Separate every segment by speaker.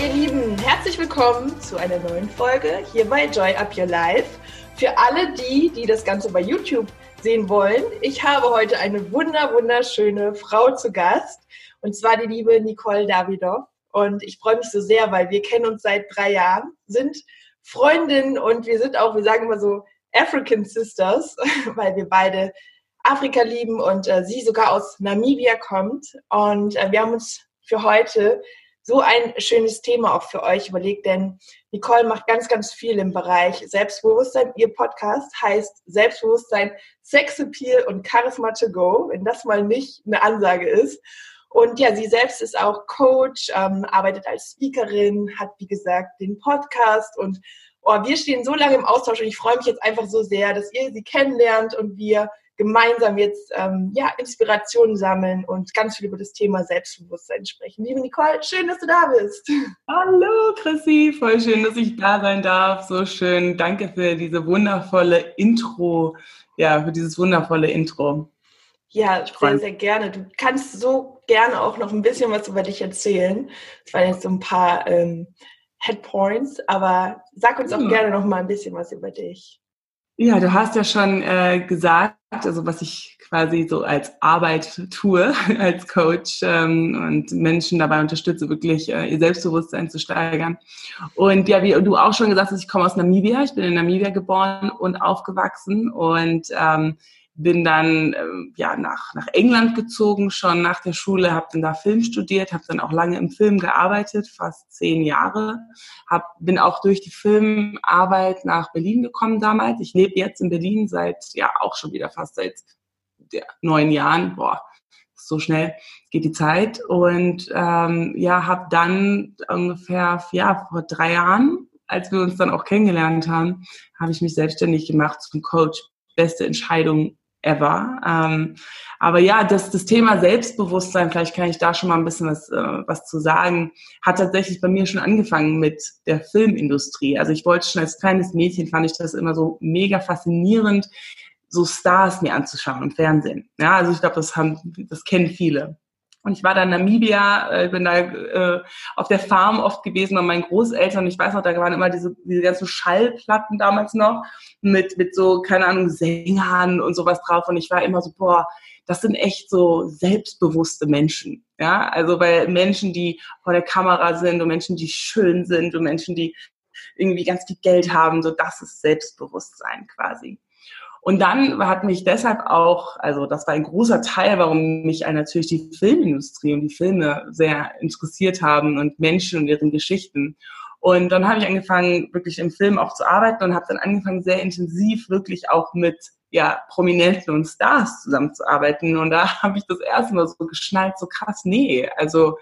Speaker 1: Ihr Lieben, herzlich willkommen zu einer neuen Folge hier bei Joy Up Your Life. Für alle die, die das Ganze bei YouTube sehen wollen, ich habe heute eine wunder, wunderschöne Frau zu Gast und zwar die liebe Nicole Davidoff. Und ich freue mich so sehr, weil wir kennen uns seit drei Jahren, sind Freundinnen und wir sind auch, wir sagen immer so, African Sisters, weil wir beide Afrika lieben und äh, sie sogar aus Namibia kommt. Und äh, wir haben uns für heute so ein schönes Thema auch für euch überlegt, denn Nicole macht ganz, ganz viel im Bereich Selbstbewusstsein. Ihr Podcast heißt Selbstbewusstsein, Sexappeal und Charisma to Go, wenn das mal nicht eine Ansage ist. Und ja, sie selbst ist auch Coach, ähm, arbeitet als Speakerin, hat wie gesagt den Podcast und oh, wir stehen so lange im Austausch und ich freue mich jetzt einfach so sehr, dass ihr sie kennenlernt und wir gemeinsam jetzt ähm, ja, Inspirationen sammeln und ganz viel über das Thema Selbstbewusstsein sprechen. Liebe Nicole, schön, dass du da bist.
Speaker 2: Hallo Chrissy, voll schön, dass ich da sein darf. So schön. Danke für diese wundervolle Intro. Ja, für dieses wundervolle Intro.
Speaker 1: Ja, sehr, sehr gerne. Du kannst so gerne auch noch ein bisschen was über dich erzählen. Das waren jetzt so ein paar ähm, Headpoints, aber sag uns auch ja. gerne noch mal ein bisschen was über dich.
Speaker 2: Ja, du hast ja schon äh, gesagt, also was ich quasi so als Arbeit tue, als Coach ähm, und Menschen dabei unterstütze, wirklich äh, ihr Selbstbewusstsein zu steigern. Und ja, wie du auch schon gesagt hast, ich komme aus Namibia. Ich bin in Namibia geboren und aufgewachsen und ähm, bin dann äh, ja nach, nach England gezogen, schon nach der Schule, habe dann da Film studiert, habe dann auch lange im Film gearbeitet, fast zehn Jahre. Hab, bin auch durch die Filmarbeit nach Berlin gekommen damals. Ich lebe jetzt in Berlin seit, ja auch schon wieder fast seit ja, neun Jahren. Boah, so schnell geht die Zeit. Und ähm, ja, habe dann ungefähr ja vor drei Jahren als wir uns dann auch kennengelernt haben, habe ich mich selbstständig gemacht zum Coach. Beste Entscheidung ever. Ähm, aber ja, das, das Thema Selbstbewusstsein, vielleicht kann ich da schon mal ein bisschen was, äh, was zu sagen, hat tatsächlich bei mir schon angefangen mit der Filmindustrie. Also ich wollte schon als kleines Mädchen, fand ich das immer so mega faszinierend, so Stars mir anzuschauen im Fernsehen. Ja, also ich glaube, das haben, das kennen viele. Und ich war da in Namibia, äh, bin da äh, auf der Farm oft gewesen bei meinen Großeltern. Ich weiß noch, da waren immer diese, diese ganzen Schallplatten damals noch mit, mit so, keine Ahnung, Sängern und sowas drauf. Und ich war immer so, boah, das sind echt so selbstbewusste Menschen. Ja, also weil Menschen, die vor der Kamera sind und Menschen, die schön sind und Menschen, die irgendwie ganz viel Geld haben, so das ist Selbstbewusstsein quasi. Und dann hat mich deshalb auch, also das war ein großer Teil, warum mich natürlich die Filmindustrie und die Filme sehr interessiert haben und Menschen und deren Geschichten. Und dann habe ich angefangen, wirklich im Film auch zu arbeiten und habe dann angefangen, sehr intensiv wirklich auch mit ja, Prominenten und Stars zusammenzuarbeiten. Und da habe ich das erste Mal so geschnallt, so krass, nee, also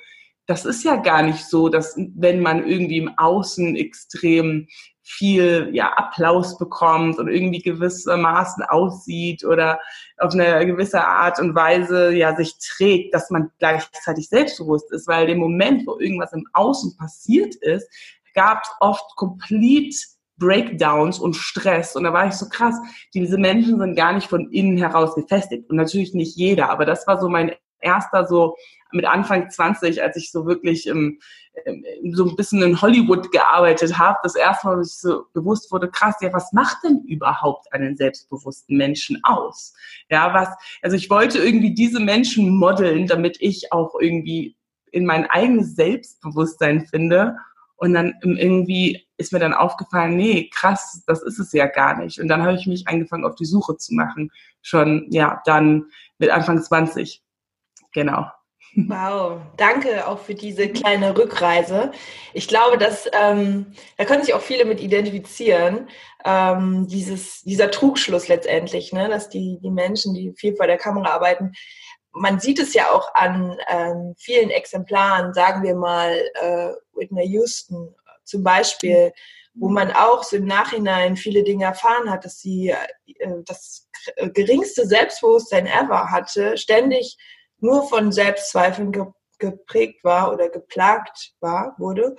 Speaker 2: das ist ja gar nicht so, dass wenn man irgendwie im Außen extrem viel ja, Applaus bekommt und irgendwie gewissermaßen aussieht oder auf eine gewisse Art und Weise ja sich trägt, dass man gleichzeitig selbstbewusst ist, weil dem Moment, wo irgendwas im Außen passiert ist, gab es oft complete Breakdowns und Stress. Und da war ich so krass, diese Menschen sind gar nicht von innen heraus gefestigt. Und natürlich nicht jeder, aber das war so mein erster so mit Anfang 20, als ich so wirklich im, im, so ein bisschen in Hollywood gearbeitet habe, das erste Mal, dass ich so bewusst wurde, krass, ja, was macht denn überhaupt einen selbstbewussten Menschen aus? Ja, was, also ich wollte irgendwie diese Menschen modeln, damit ich auch irgendwie in mein eigenes Selbstbewusstsein finde. Und dann irgendwie ist mir dann aufgefallen, nee, krass, das ist es ja gar nicht. Und dann habe ich mich angefangen, auf die Suche zu machen. Schon, ja, dann mit Anfang 20. Genau.
Speaker 1: Wow, danke auch für diese kleine Rückreise. Ich glaube, dass ähm, da können sich auch viele mit identifizieren. Ähm, dieses, dieser Trugschluss letztendlich, ne, dass die, die Menschen, die viel vor der Kamera arbeiten, man sieht es ja auch an ähm, vielen Exemplaren, sagen wir mal äh, Whitney Houston zum Beispiel wo man auch so im Nachhinein viele Dinge erfahren hat, dass sie äh, das geringste Selbstbewusstsein ever hatte, ständig nur von Selbstzweifeln ge geprägt war oder geplagt war, wurde.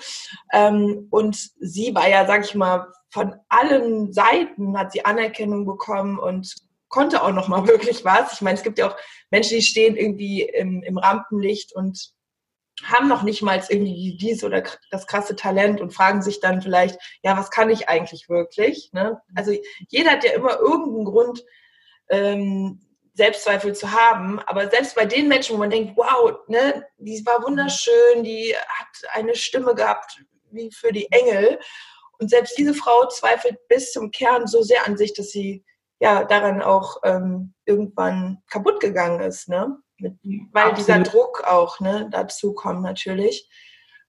Speaker 1: Ähm, und sie war ja, sag ich mal, von allen Seiten hat sie Anerkennung bekommen und konnte auch noch mal wirklich was. Ich meine, es gibt ja auch Menschen, die stehen irgendwie im, im Rampenlicht und haben noch nicht mal irgendwie dies oder das krasse Talent und fragen sich dann vielleicht, ja, was kann ich eigentlich wirklich? Ne? Also jeder hat ja immer irgendeinen Grund, ähm, Selbstzweifel zu haben. Aber selbst bei den Menschen, wo man denkt, wow, ne, die war wunderschön, die hat eine Stimme gehabt wie für die Engel. Und selbst diese Frau zweifelt bis zum Kern so sehr an sich, dass sie ja daran auch ähm, irgendwann kaputt gegangen ist, ne? Mit, weil Absolut. dieser Druck auch ne, dazu kommt natürlich.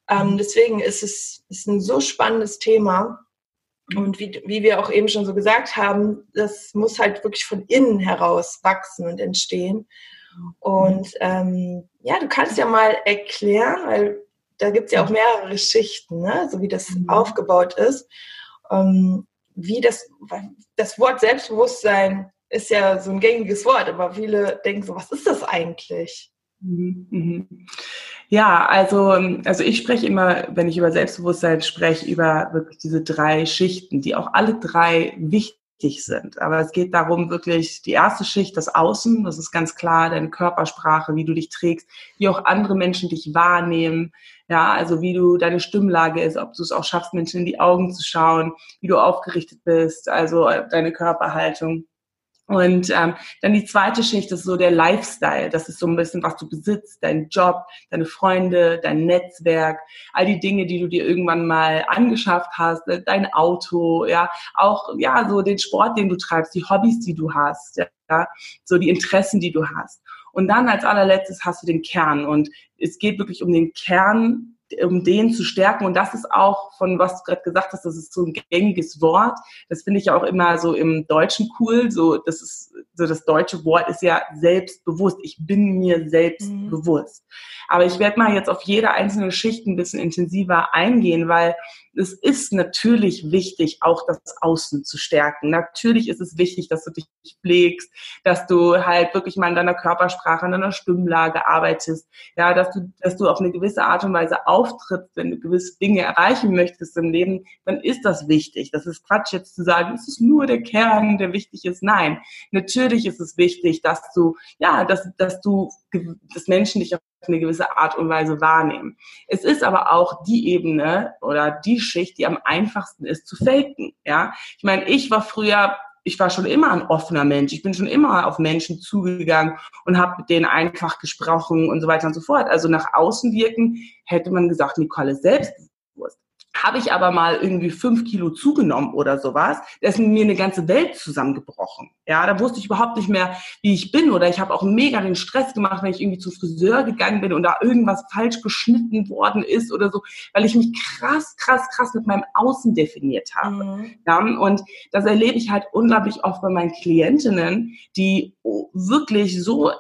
Speaker 1: Ähm, deswegen ist es ist ein so spannendes Thema. Und wie, wie wir auch eben schon so gesagt haben, das muss halt wirklich von innen heraus wachsen und entstehen. Und ähm, ja, du kannst ja mal erklären, weil da gibt es ja auch mehrere Schichten, ne? so wie das mhm. aufgebaut ist. Ähm, wie das, das Wort Selbstbewusstsein ist ja so ein gängiges Wort, aber viele denken so, was ist das eigentlich? Mhm,
Speaker 2: mhm. Ja, also, also ich spreche immer, wenn ich über Selbstbewusstsein spreche, über wirklich diese drei Schichten, die auch alle drei wichtig sind. Aber es geht darum, wirklich die erste Schicht, das Außen, das ist ganz klar, deine Körpersprache, wie du dich trägst, wie auch andere Menschen dich wahrnehmen, ja, also wie du deine Stimmlage ist, ob du es auch schaffst, Menschen in die Augen zu schauen, wie du aufgerichtet bist, also deine Körperhaltung. Und ähm, dann die zweite Schicht ist so der Lifestyle. Das ist so ein bisschen, was du besitzt, dein Job, deine Freunde, dein Netzwerk, all die Dinge, die du dir irgendwann mal angeschafft hast, äh, dein Auto, ja, auch ja so den Sport, den du treibst, die Hobbys, die du hast, ja, so die Interessen, die du hast. Und dann als allerletztes hast du den Kern. Und es geht wirklich um den Kern um den zu stärken. Und das ist auch von was du gerade gesagt hast, das ist so ein gängiges Wort. Das finde ich ja auch immer so im Deutschen cool. So, das ist, so das deutsche Wort ist ja selbstbewusst. Ich bin mir selbst mhm. Aber ich werde mal jetzt auf jede einzelne Schicht ein bisschen intensiver eingehen, weil es ist natürlich wichtig, auch das Außen zu stärken. Natürlich ist es wichtig, dass du dich pflegst, dass du halt wirklich mal in deiner Körpersprache, in deiner Stimmlage arbeitest, ja, dass du, dass du auf eine gewisse Art und Weise auftrittst, wenn du gewisse Dinge erreichen möchtest im Leben, dann ist das wichtig. Das ist Quatsch jetzt zu sagen, es ist nur der Kern, der wichtig ist. Nein, natürlich ist es wichtig, dass du, ja, dass, dass du, dass Menschen dich auf eine gewisse Art und Weise wahrnehmen. Es ist aber auch die Ebene oder die Schicht, die am einfachsten ist zu faken. Ja, ich meine, ich war früher ich war schon immer ein offener Mensch. Ich bin schon immer auf Menschen zugegangen und habe mit denen einfach gesprochen und so weiter und so fort. Also nach außen wirken hätte man gesagt, Nicole ist selbstbewusst. Habe ich aber mal irgendwie fünf Kilo zugenommen oder sowas, da ist mir eine ganze Welt zusammengebrochen. Ja, da wusste ich überhaupt nicht mehr, wie ich bin. Oder ich habe auch mega den Stress gemacht, wenn ich irgendwie zum Friseur gegangen bin und da irgendwas falsch geschnitten worden ist oder so, weil ich mich krass, krass, krass mit meinem Außen definiert habe. Mhm. Ja, und das erlebe ich halt unglaublich oft bei meinen Klientinnen, die wirklich so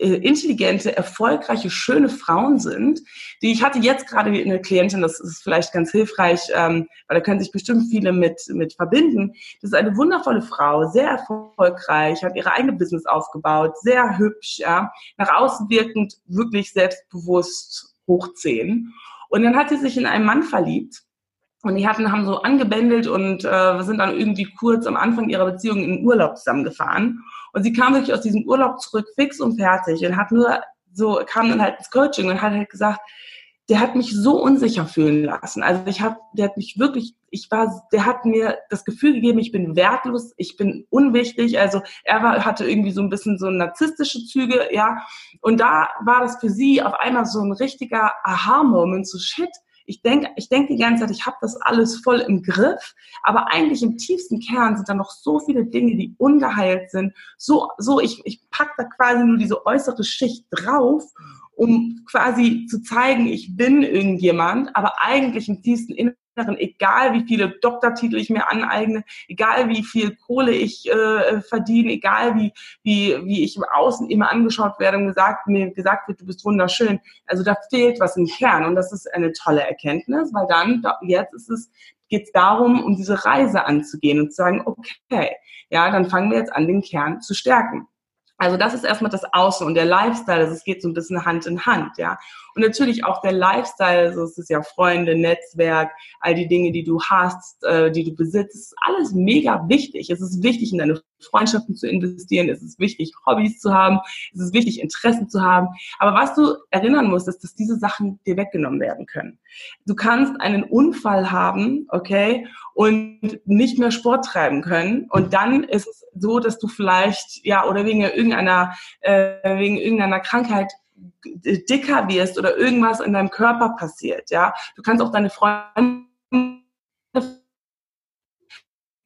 Speaker 2: intelligente, erfolgreiche, schöne Frauen sind, die ich hatte jetzt gerade eine Klientin, das ist vielleicht ganz hilfreich, ähm, weil da können sich bestimmt viele mit, mit verbinden. Das ist eine wundervolle Frau, sehr erfolgreich, hat ihre eigene Business aufgebaut, sehr hübsch, ja, nach außen wirkend, wirklich selbstbewusst hochziehen. Und dann hat sie sich in einen Mann verliebt. Und die hatten, haben so angebändelt und äh, sind dann irgendwie kurz am Anfang ihrer Beziehung in den Urlaub zusammengefahren. Und sie kam wirklich aus diesem Urlaub zurück, fix und fertig, und hat nur so, kam dann halt ins Coaching und hat halt gesagt, der hat mich so unsicher fühlen lassen. Also ich habe, der hat mich wirklich, ich war, der hat mir das Gefühl gegeben, ich bin wertlos, ich bin unwichtig. Also er war, hatte irgendwie so ein bisschen so narzisstische Züge, ja. Und da war das für sie auf einmal so ein richtiger Aha-Moment, so shit, ich denke ich denk die ganze Zeit, ich habe das alles voll im Griff, aber eigentlich im tiefsten Kern sind da noch so viele Dinge, die ungeheilt sind. So, so ich, ich pack da quasi nur diese äußere Schicht drauf um quasi zu zeigen, ich bin irgendjemand, aber eigentlich im tiefsten Inneren egal wie viele Doktortitel ich mir aneigne, egal wie viel Kohle ich äh, verdiene, egal wie, wie, wie ich im Außen immer angeschaut werde und gesagt, mir gesagt wird, du bist wunderschön. Also da fehlt was im Kern und das ist eine tolle Erkenntnis, weil dann, jetzt ist es, geht es darum, um diese Reise anzugehen und zu sagen, okay, ja, dann fangen wir jetzt an, den Kern zu stärken. Also das ist erstmal das Außen und der Lifestyle, also es geht so ein bisschen Hand in Hand, ja. Und natürlich auch der Lifestyle, also es ist ja Freunde, Netzwerk, all die Dinge, die du hast, äh, die du besitzt, ist alles mega wichtig. Es ist wichtig, in deine Freundschaften zu investieren, es ist wichtig, Hobbys zu haben, es ist wichtig, Interessen zu haben. Aber was du erinnern musst, ist, dass diese Sachen dir weggenommen werden können. Du kannst einen Unfall haben, okay, und nicht mehr Sport treiben können. Und dann ist es so, dass du vielleicht, ja, oder wegen irgendeiner, äh, wegen irgendeiner Krankheit dicker wirst oder irgendwas in deinem Körper passiert, ja. Du kannst auch deine Freunde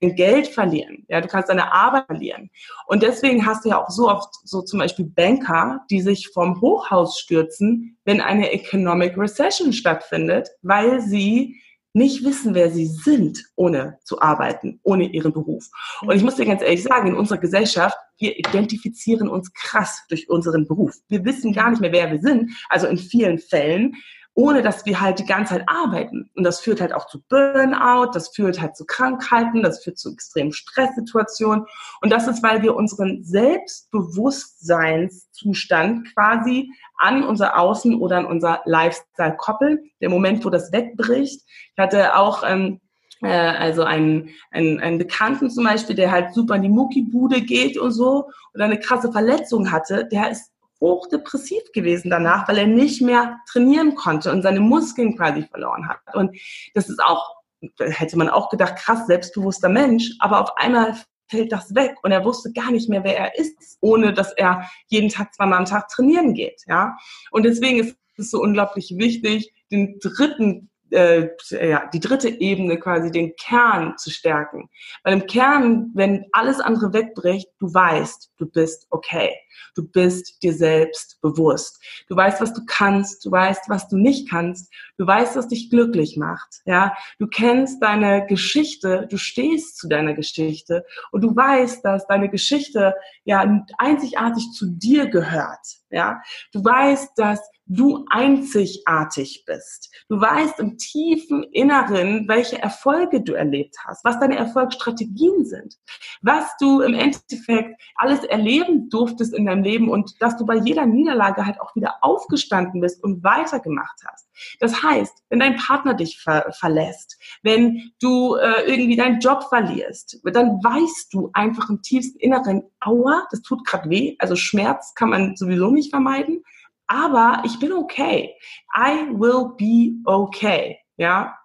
Speaker 2: Geld verlieren, ja, du kannst deine Arbeit verlieren. Und deswegen hast du ja auch so oft so zum Beispiel Banker, die sich vom Hochhaus stürzen, wenn eine Economic Recession stattfindet, weil sie nicht wissen, wer sie sind, ohne zu arbeiten, ohne ihren Beruf. Und ich muss dir ganz ehrlich sagen, in unserer Gesellschaft, wir identifizieren uns krass durch unseren Beruf. Wir wissen gar nicht mehr, wer wir sind. Also in vielen Fällen ohne dass wir halt die ganze Zeit arbeiten. Und das führt halt auch zu Burnout, das führt halt zu Krankheiten, das führt zu extremen Stresssituationen. Und das ist, weil wir unseren Selbstbewusstseinszustand quasi an unser Außen oder an unser Lifestyle koppeln. Der Moment, wo das wegbricht. Ich hatte auch ähm, äh, also einen, einen, einen Bekannten zum Beispiel, der halt super in die Muckibude geht und so und eine krasse Verletzung hatte, der ist hochdepressiv gewesen danach, weil er nicht mehr trainieren konnte und seine Muskeln quasi verloren hat. Und das ist auch, hätte man auch gedacht, krass, selbstbewusster Mensch, aber auf einmal fällt das weg und er wusste gar nicht mehr, wer er ist, ohne dass er jeden Tag zweimal am Tag trainieren geht, ja. Und deswegen ist es so unglaublich wichtig, den dritten äh, ja, die dritte Ebene quasi, den Kern zu stärken. Weil im Kern, wenn alles andere wegbricht, du weißt, du bist okay. Du bist dir selbst bewusst. Du weißt, was du kannst. Du weißt, was du nicht kannst. Du weißt, was dich glücklich macht. Ja, du kennst deine Geschichte. Du stehst zu deiner Geschichte und du weißt, dass deine Geschichte ja einzigartig zu dir gehört. Ja, du weißt, dass du einzigartig bist. Du weißt im tiefen Inneren, welche Erfolge du erlebt hast, was deine Erfolgsstrategien sind, was du im Endeffekt alles erleben durftest in deinem Leben und dass du bei jeder Niederlage halt auch wieder aufgestanden bist und weitergemacht hast. Das heißt, wenn dein Partner dich ver verlässt, wenn du äh, irgendwie deinen Job verlierst, dann weißt du einfach im tiefsten Inneren, aua, das tut gerade weh, also Schmerz kann man sowieso nicht vermeiden aber ich bin okay. I will be okay. Ja.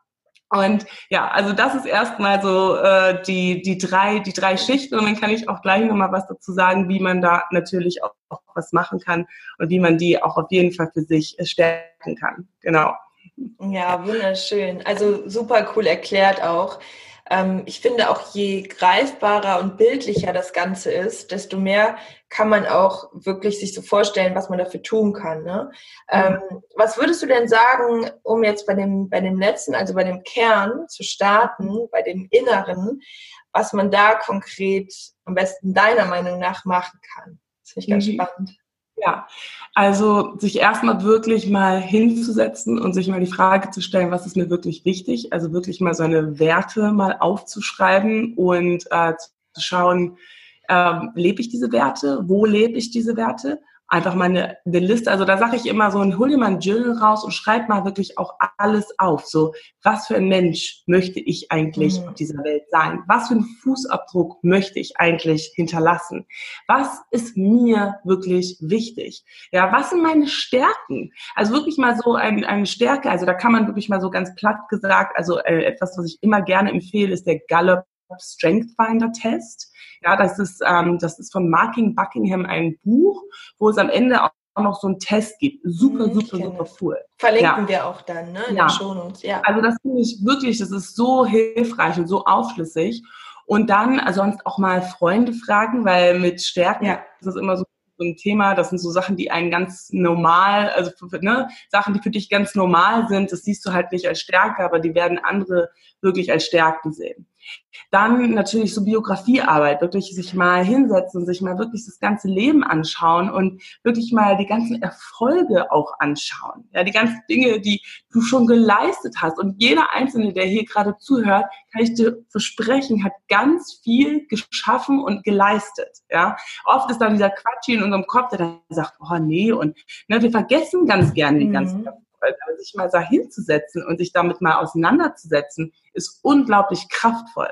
Speaker 2: Und ja, also das ist erstmal so äh, die, die, drei, die drei Schichten und dann kann ich auch gleich nochmal was dazu sagen, wie man da natürlich auch, auch was machen kann und wie man die auch auf jeden Fall für sich stärken kann. Genau.
Speaker 1: Ja, wunderschön. Also super cool erklärt auch. Ähm, ich finde auch, je greifbarer und bildlicher das Ganze ist, desto mehr kann man auch wirklich sich so vorstellen, was man dafür tun kann. Ne? Ähm, was würdest du denn sagen, um jetzt bei dem, bei dem letzten, also bei dem Kern zu starten, bei dem Inneren, was man da konkret am besten deiner Meinung nach machen kann? Das finde ich ganz mhm. spannend.
Speaker 2: Ja, also sich erstmal wirklich mal hinzusetzen und sich mal die Frage zu stellen, was ist mir wirklich wichtig? Also wirklich mal seine Werte mal aufzuschreiben und äh, zu schauen, ähm, lebe ich diese Werte? Wo lebe ich diese Werte? Einfach mal eine, eine Liste. Also da sage ich immer so, hol dir mal ein Journal raus und schreib mal wirklich auch alles auf. So, was für ein Mensch möchte ich eigentlich mhm. auf dieser Welt sein? Was für einen Fußabdruck möchte ich eigentlich hinterlassen? Was ist mir wirklich wichtig? Ja, was sind meine Stärken? Also wirklich mal so ein, eine Stärke. Also da kann man wirklich mal so ganz platt gesagt, also äh, etwas, was ich immer gerne empfehle, ist der Gallup Strength Finder Test. Ja, das ist, ähm, das ist von Marking Buckingham ein Buch, wo es am Ende auch noch so einen Test gibt. Super, mhm, super, super cool.
Speaker 1: Verlinken ja. wir auch dann, ne? In ja. den Shownotes.
Speaker 2: Ja. Also das finde ich wirklich, das ist so hilfreich und so aufschlüssig. Und dann also sonst auch mal Freunde fragen, weil mit Stärken ja. ist es immer so so ein Thema. Das sind so Sachen, die einen ganz normal, also ne, Sachen, die für dich ganz normal sind. Das siehst du halt nicht als Stärke, aber die werden andere wirklich als Stärken sehen. Dann natürlich so Biografiearbeit, wirklich sich mal hinsetzen, sich mal wirklich das ganze Leben anschauen und wirklich mal die ganzen Erfolge auch anschauen. Ja, die ganzen Dinge, die du schon geleistet hast. Und jeder Einzelne, der hier gerade zuhört, kann ich dir versprechen, hat ganz viel geschaffen und geleistet. Ja, oft ist dann dieser Quatsch in unserem Kopf, der dann sagt, oh nee, und ne, wir vergessen ganz gerne die mhm. ganzen aber sich mal da hinzusetzen und sich damit mal auseinanderzusetzen, ist unglaublich kraftvoll.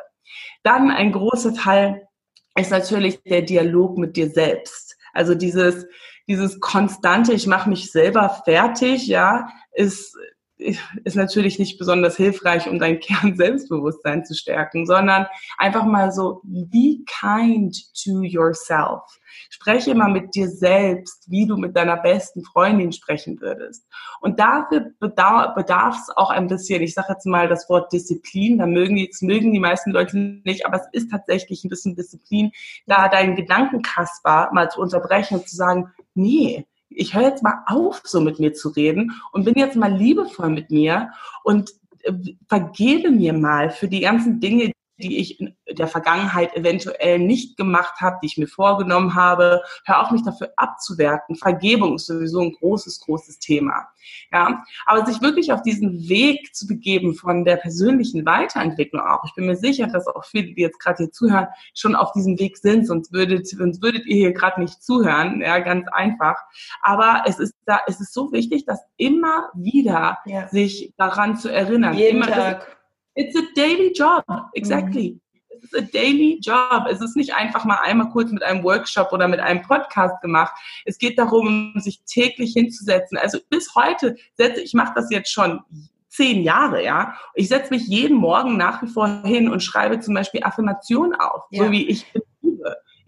Speaker 2: Dann ein großer Teil ist natürlich der Dialog mit dir selbst. Also dieses, dieses konstante, ich mache mich selber fertig, ja, ist, ist natürlich nicht besonders hilfreich, um dein Kern-Selbstbewusstsein zu stärken, sondern einfach mal so, be kind to yourself. Spreche mal mit dir selbst, wie du mit deiner besten Freundin sprechen würdest. Und dafür bedarf es auch ein bisschen, ich sage jetzt mal das Wort Disziplin, da mögen jetzt mögen die meisten Leute nicht, aber es ist tatsächlich ein bisschen Disziplin, da deinen Gedankenkasper mal zu unterbrechen und zu sagen, nee, ich höre jetzt mal auf, so mit mir zu reden und bin jetzt mal liebevoll mit mir und äh, vergebe mir mal für die ganzen Dinge, die ich in der Vergangenheit eventuell nicht gemacht habe, die ich mir vorgenommen habe. Hör auf, mich dafür abzuwerten. Vergebung ist sowieso ein großes, großes Thema. Ja, aber sich wirklich auf diesen Weg zu begeben von der persönlichen Weiterentwicklung auch. Ich bin mir sicher, dass auch viele, die jetzt gerade hier zuhören, schon auf diesem Weg sind, sonst würdet, sonst würdet ihr hier gerade nicht zuhören. Ja, ganz einfach. Aber es ist da, es ist so wichtig, dass immer wieder ja. sich daran zu erinnern.
Speaker 1: Jeden
Speaker 2: immer,
Speaker 1: Tag
Speaker 2: It's a daily job, exactly. Mhm. Es ist a daily job. Es ist nicht einfach mal einmal kurz mit einem Workshop oder mit einem Podcast gemacht. Es geht darum, sich täglich hinzusetzen. Also bis heute setze ich mache das jetzt schon zehn Jahre, ja. Ich setze mich jeden Morgen nach wie vor hin und schreibe zum Beispiel Affirmationen auf, ja. so wie ich bin.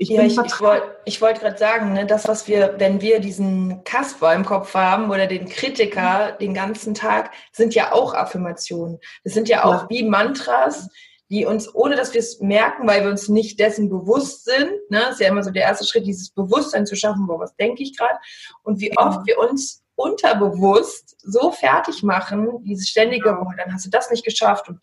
Speaker 1: Ich ja, ich, ich wollte wollt gerade sagen, ne, das, was wir, wenn wir diesen Kasper im Kopf haben oder den Kritiker den ganzen Tag, sind ja auch Affirmationen. Das sind ja auch ja. wie Mantras, die uns, ohne dass wir es merken, weil wir uns nicht dessen bewusst sind, ne, ist ja immer so der erste Schritt, dieses Bewusstsein zu schaffen, boah, was denke ich gerade? Und wie oft wir uns unterbewusst so fertig machen, dieses ständige, boah, dann hast du das nicht geschafft und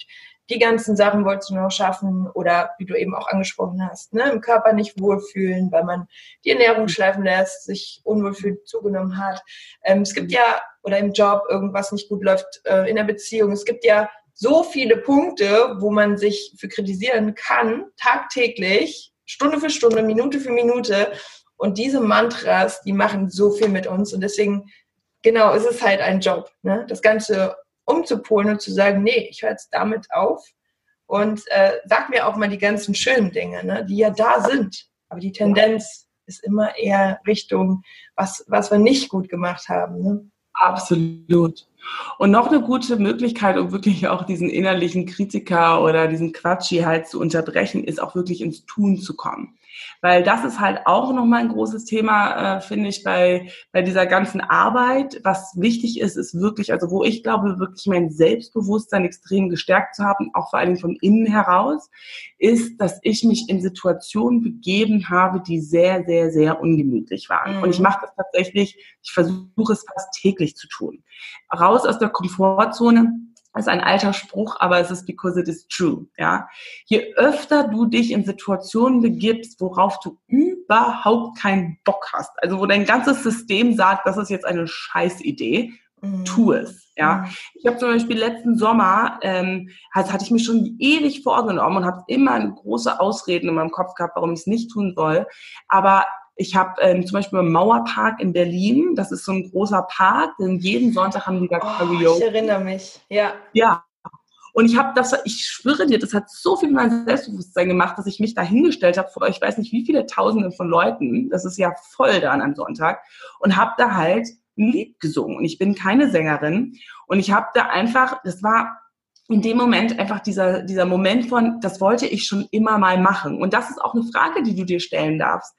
Speaker 1: die ganzen Sachen wolltest du noch schaffen oder wie du eben auch angesprochen hast, ne, im Körper nicht wohlfühlen, weil man die Ernährung schleifen lässt, sich unwohlfühl zugenommen hat. Ähm, es gibt ja, oder im Job irgendwas nicht gut läuft, äh, in der Beziehung. Es gibt ja so viele Punkte, wo man sich für kritisieren kann, tagtäglich, Stunde für Stunde, Minute für Minute. Und diese Mantras, die machen so viel mit uns. Und deswegen, genau, ist es halt ein Job, ne? das Ganze umzupolen und zu sagen, nee, ich höre jetzt damit auf und äh, sag mir auch mal die ganzen schönen Dinge, ne, die ja da sind. Aber die Tendenz ist immer eher Richtung, was, was wir nicht gut gemacht haben. Ne?
Speaker 2: Absolut. Und noch eine gute Möglichkeit, um wirklich auch diesen innerlichen Kritiker oder diesen Quatschi halt zu unterbrechen, ist auch wirklich ins Tun zu kommen. Weil das ist halt auch nochmal ein großes Thema, äh, finde ich, bei, bei dieser ganzen Arbeit. Was wichtig ist, ist wirklich, also wo ich glaube, wirklich mein Selbstbewusstsein extrem gestärkt zu haben, auch vor allem von innen heraus, ist, dass ich mich in Situationen begeben habe, die sehr, sehr, sehr ungemütlich waren. Mhm. Und ich mache das tatsächlich, ich versuche es fast täglich zu tun. Raus aus der Komfortzone ist ein alter Spruch, aber es ist because it is true, ja. Je öfter du dich in Situationen begibst, worauf du überhaupt keinen Bock hast, also wo dein ganzes System sagt, das ist jetzt eine Scheißidee, mhm. tu es, ja. Mhm. Ich habe zum Beispiel letzten Sommer, ähm, also hatte ich mir schon ewig vorgenommen und habe immer große Ausreden in meinem Kopf gehabt, warum ich es nicht tun soll, aber ich habe ähm, zum Beispiel im Mauerpark in Berlin, das ist so ein großer Park, denn jeden Sonntag haben die da
Speaker 1: Karaoke. Oh, ich erinnere mich, ja.
Speaker 2: Ja. Und ich habe das, ich schwöre dir, das hat so viel mit meinem Selbstbewusstsein gemacht, dass ich mich da hingestellt habe vor, ich weiß nicht wie viele Tausende von Leuten, das ist ja voll da an einem Sonntag, und habe da halt ein Lied gesungen. Und ich bin keine Sängerin. Und ich habe da einfach, das war in dem Moment einfach dieser, dieser Moment von, das wollte ich schon immer mal machen. Und das ist auch eine Frage, die du dir stellen darfst.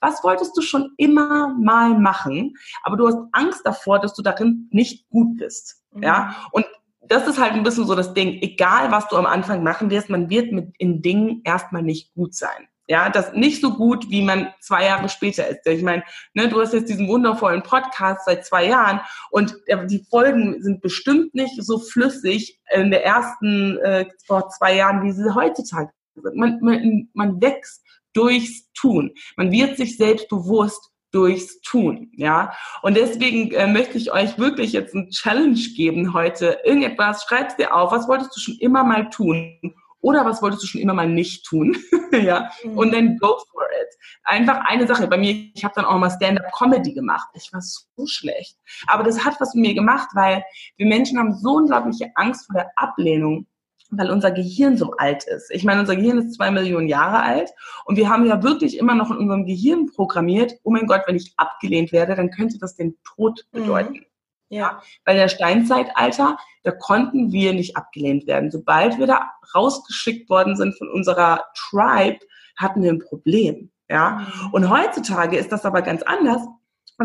Speaker 2: Was wolltest du schon immer mal machen, aber du hast Angst davor, dass du darin nicht gut bist. Mhm. Ja, und das ist halt ein bisschen so das Ding. Egal, was du am Anfang machen wirst, man wird mit in Dingen erstmal nicht gut sein. Ja, das nicht so gut, wie man zwei Jahre später ist. Ich meine, ne, du hast jetzt diesen wundervollen Podcast seit zwei Jahren und die Folgen sind bestimmt nicht so flüssig in der ersten äh, vor zwei Jahren, wie sie heutzutage sind. Man, man, man wächst durchs Tun. Man wird sich selbst bewusst durchs Tun, ja. Und deswegen äh, möchte ich euch wirklich jetzt ein Challenge geben heute. Irgendetwas, schreib's dir auf, was wolltest du schon immer mal tun? Oder was wolltest du schon immer mal nicht tun? ja. Mhm. Und dann go for it. Einfach eine Sache. Bei mir, ich habe dann auch mal Stand-up-Comedy gemacht. Ich war so schlecht. Aber das hat was mit mir gemacht, weil wir Menschen haben so unglaubliche Angst vor der Ablehnung weil unser Gehirn so alt ist. Ich meine, unser Gehirn ist zwei Millionen Jahre alt und wir haben ja wirklich immer noch in unserem Gehirn programmiert, oh mein Gott, wenn ich abgelehnt werde, dann könnte das den Tod mhm. bedeuten. Mhm. Ja. Weil in der Steinzeitalter, da konnten wir nicht abgelehnt werden. Sobald wir da rausgeschickt worden sind von unserer Tribe, hatten wir ein Problem. Ja. Mhm. Und heutzutage ist das aber ganz anders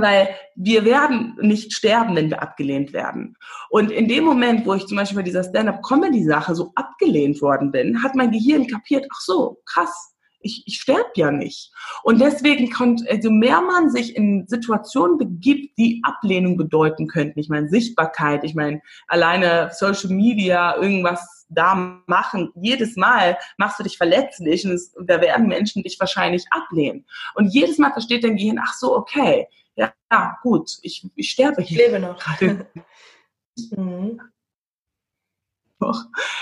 Speaker 2: weil wir werden nicht sterben, wenn wir abgelehnt werden. Und in dem Moment, wo ich zum Beispiel bei dieser Stand-up-Comedy-Sache so abgelehnt worden bin, hat mein Gehirn kapiert, ach so, krass, ich, ich sterbe ja nicht. Und deswegen kommt, also mehr man sich in Situationen begibt, die Ablehnung bedeuten könnten, ich meine Sichtbarkeit, ich meine alleine Social Media, irgendwas da machen, jedes Mal machst du dich verletzlich und, es, und da werden Menschen dich wahrscheinlich ablehnen. Und jedes Mal versteht dein Gehirn, ach so, okay, ja, ja gut, ich, ich sterbe
Speaker 1: hier. Ich lebe noch.
Speaker 2: mhm.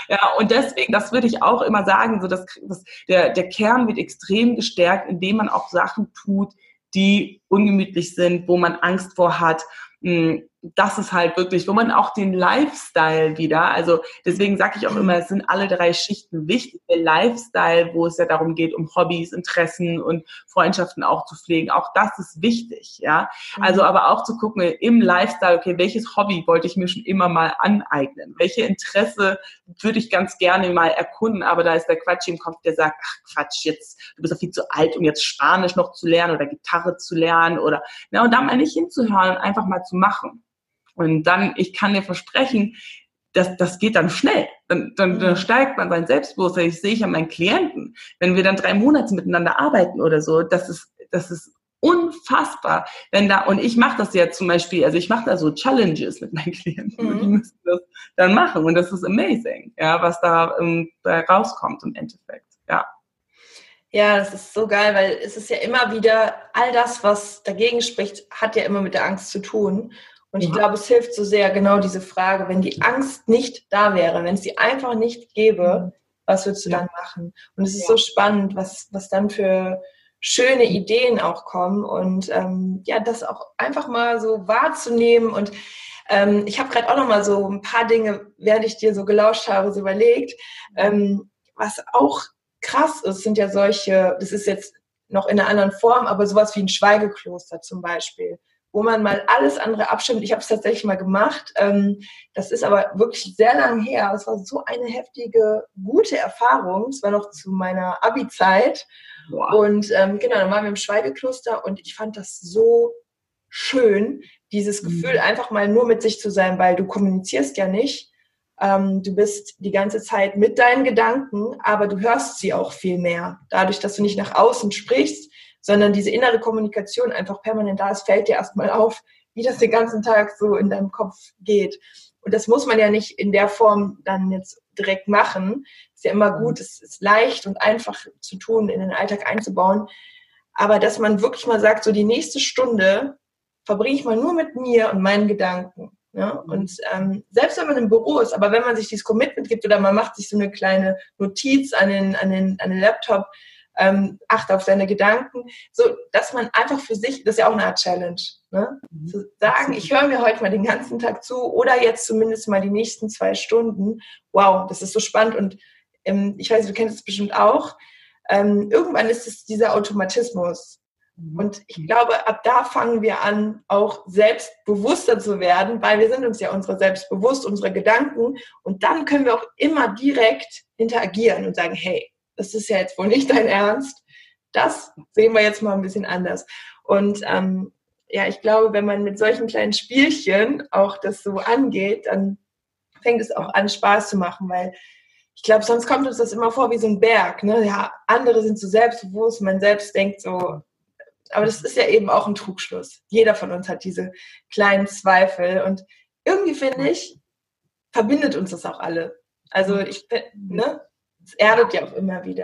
Speaker 2: Ja, und deswegen, das würde ich auch immer sagen, so dass, dass der, der Kern wird extrem gestärkt, indem man auch Sachen tut, die ungemütlich sind, wo man Angst vor hat. Hm, das ist halt wirklich, wo man auch den Lifestyle wieder, also deswegen sage ich auch immer, es sind alle drei Schichten wichtig. Der Lifestyle, wo es ja darum geht, um Hobbys, Interessen und Freundschaften auch zu pflegen, auch das ist wichtig, ja. Also mhm. aber auch zu gucken im Lifestyle, okay, welches Hobby wollte ich mir schon immer mal aneignen? Welche Interesse würde ich ganz gerne mal erkunden, aber da ist der Quatsch im Kopf, der sagt, ach Quatsch, jetzt, du bist doch viel zu alt, um jetzt Spanisch noch zu lernen oder Gitarre zu lernen oder, na, und da mal nicht hinzuhören und einfach mal zu machen. Und dann, ich kann dir versprechen, das, das geht dann schnell. Dann, dann, dann mhm. steigt man sein Selbstbewusstsein. Ich sehe ich an meinen Klienten, wenn wir dann drei Monate miteinander arbeiten oder so, das ist, das ist unfassbar, wenn da, und ich mache das ja zum Beispiel, also ich mache da so Challenges mit meinen Klienten mhm. und die müssen das dann machen und das ist amazing, ja, was da, um, da rauskommt im Endeffekt, ja.
Speaker 1: Ja, das ist so geil, weil es ist ja immer wieder, all das, was dagegen spricht, hat ja immer mit der Angst zu tun. Und ich glaube, es hilft so sehr genau diese Frage, wenn die Angst nicht da wäre, wenn es sie einfach nicht gäbe, mhm. was würdest du ja. dann machen? Und es ist ja. so spannend, was, was dann für schöne Ideen auch kommen und ähm, ja, das auch einfach mal so wahrzunehmen und ähm, ich habe gerade auch noch mal so ein paar Dinge, während ich dir so gelauscht habe, so überlegt, ähm, was auch krass ist, sind ja solche, das ist jetzt noch in einer anderen Form, aber sowas wie ein Schweigekloster zum Beispiel wo man mal alles andere abstimmt. Ich habe es tatsächlich mal gemacht. Ähm, das ist aber wirklich sehr lang her. Es war so eine heftige, gute Erfahrung. Es war noch zu meiner Abi-Zeit. Und ähm, genau, dann waren wir im Schweigekloster und ich fand das so schön, dieses mhm. Gefühl, einfach mal nur mit sich zu sein, weil du kommunizierst ja nicht. Ähm, du bist die ganze Zeit mit deinen Gedanken, aber du hörst sie auch viel mehr. Dadurch, dass du nicht nach außen sprichst, sondern diese innere Kommunikation einfach permanent da ist, fällt dir erstmal auf, wie das den ganzen Tag so in deinem Kopf geht. Und das muss man ja nicht in der Form dann jetzt direkt machen. Ist ja immer gut, es ist leicht und einfach zu tun, in den Alltag einzubauen. Aber dass man wirklich mal sagt, so die nächste Stunde verbringe ich mal nur mit mir und meinen Gedanken. Mhm. Und ähm, selbst wenn man im Büro ist, aber wenn man sich dieses Commitment gibt oder man macht sich so eine kleine Notiz an den, an den, an den Laptop, ähm, achte auf seine Gedanken, so dass man einfach für sich, das ist ja auch eine Art Challenge, ne? Mhm. zu sagen, ich höre mir heute mal den ganzen Tag zu oder jetzt zumindest mal die nächsten zwei Stunden. Wow, das ist so spannend und ähm, ich weiß, du kennst es bestimmt auch. Ähm, irgendwann ist es dieser Automatismus. Mhm. Und ich glaube, ab da fangen wir an, auch selbstbewusster zu werden, weil wir sind uns ja unsere selbst bewusst, unsere Gedanken. Und dann können wir auch immer direkt interagieren und sagen, hey, das ist ja jetzt wohl nicht dein Ernst. Das sehen wir jetzt mal ein bisschen anders. Und ähm, ja, ich glaube, wenn man mit solchen kleinen Spielchen auch das so angeht, dann fängt es auch an, Spaß zu machen, weil ich glaube, sonst kommt uns das immer vor wie so ein Berg. Ne? Ja, andere sind so selbstbewusst, man selbst denkt so, aber das ist ja eben auch ein Trugschluss. Jeder von uns hat diese kleinen Zweifel und irgendwie finde ich, verbindet uns das auch alle. Also ich, ne, es erdet ja auch immer wieder.